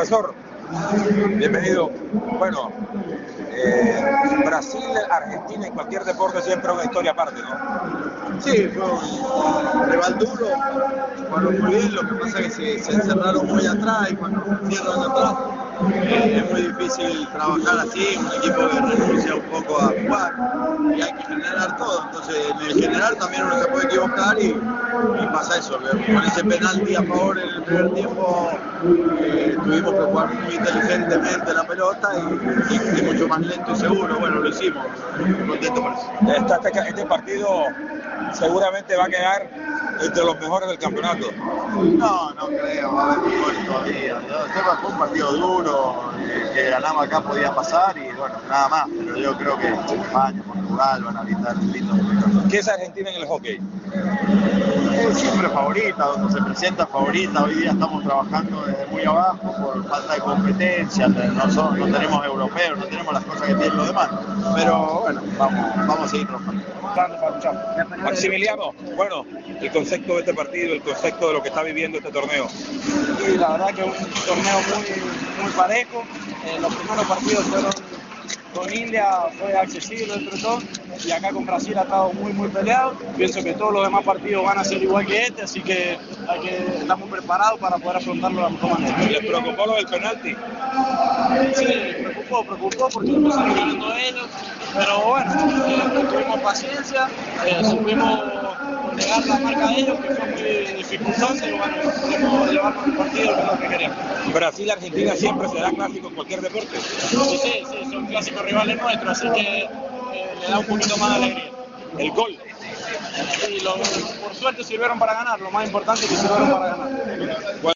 Profesor, bienvenido. Bueno, eh, Brasil, Argentina y cualquier deporte siempre es una historia aparte, ¿no? Sí, fue un rival duro, fueron muy lo que pasa es que se, se encerraron muy atrás y cuando se cierran atrás eh, es muy difícil trabajar así, un equipo que renuncia un poco a jugar todo, entonces en el generar también uno se puede equivocar y, pasa eso, con ese penalti a favor en el primer tiempo eh, tuvimos que jugar muy inteligentemente la pelota y, mucho más lento y seguro, bueno lo hicimos, contento por eso. Este partido seguramente va a quedar entre los mejores del campeonato. No, no creo, va a haber mejores todavía. Este fue un partido duro, eh, que ganamos acá podía pasar y bueno, nada más. Pero yo creo que España, Portugal van a brindar lindos. ¿Qué es Argentina en el hockey? Siempre favorita, donde se presenta favorita. Hoy día estamos trabajando desde muy abajo por falta de competencia. No, son- no tenemos europeos, no tenemos las cosas que tienen los demás. Pero bueno, vamos, vamos a seguir trabajando. Maximiliano, bueno, el concepto de este partido, el concepto de lo que está viviendo este torneo. Y la verdad que es un torneo muy, muy parejo. Eh, los primeros partidos fueron con India, fue accesible dentro de todo. Y acá con Brasil ha estado muy, muy peleado. Pienso que todos los demás partidos van a ser igual que este, así que, hay que estamos preparados para poder afrontarlo de la mejor manera. ¿Les preocupó lo del penalti? Sí, preocupó, preocupó porque empezaron ganando ellos, pero bueno, eh, tuvimos paciencia, eh, supimos negar la marca de ellos, que fue muy dificultoso, y bueno, pudimos llevarnos el partido, que es lo que queríamos. Brasil-Argentina siempre será clásico en cualquier deporte. Sí, sí, sí, son clásicos rivales nuestros, así que le da un poquito más de alegría. El gol. Y por suerte sirvieron para ganar, lo más importante es que sirvieron para ganar.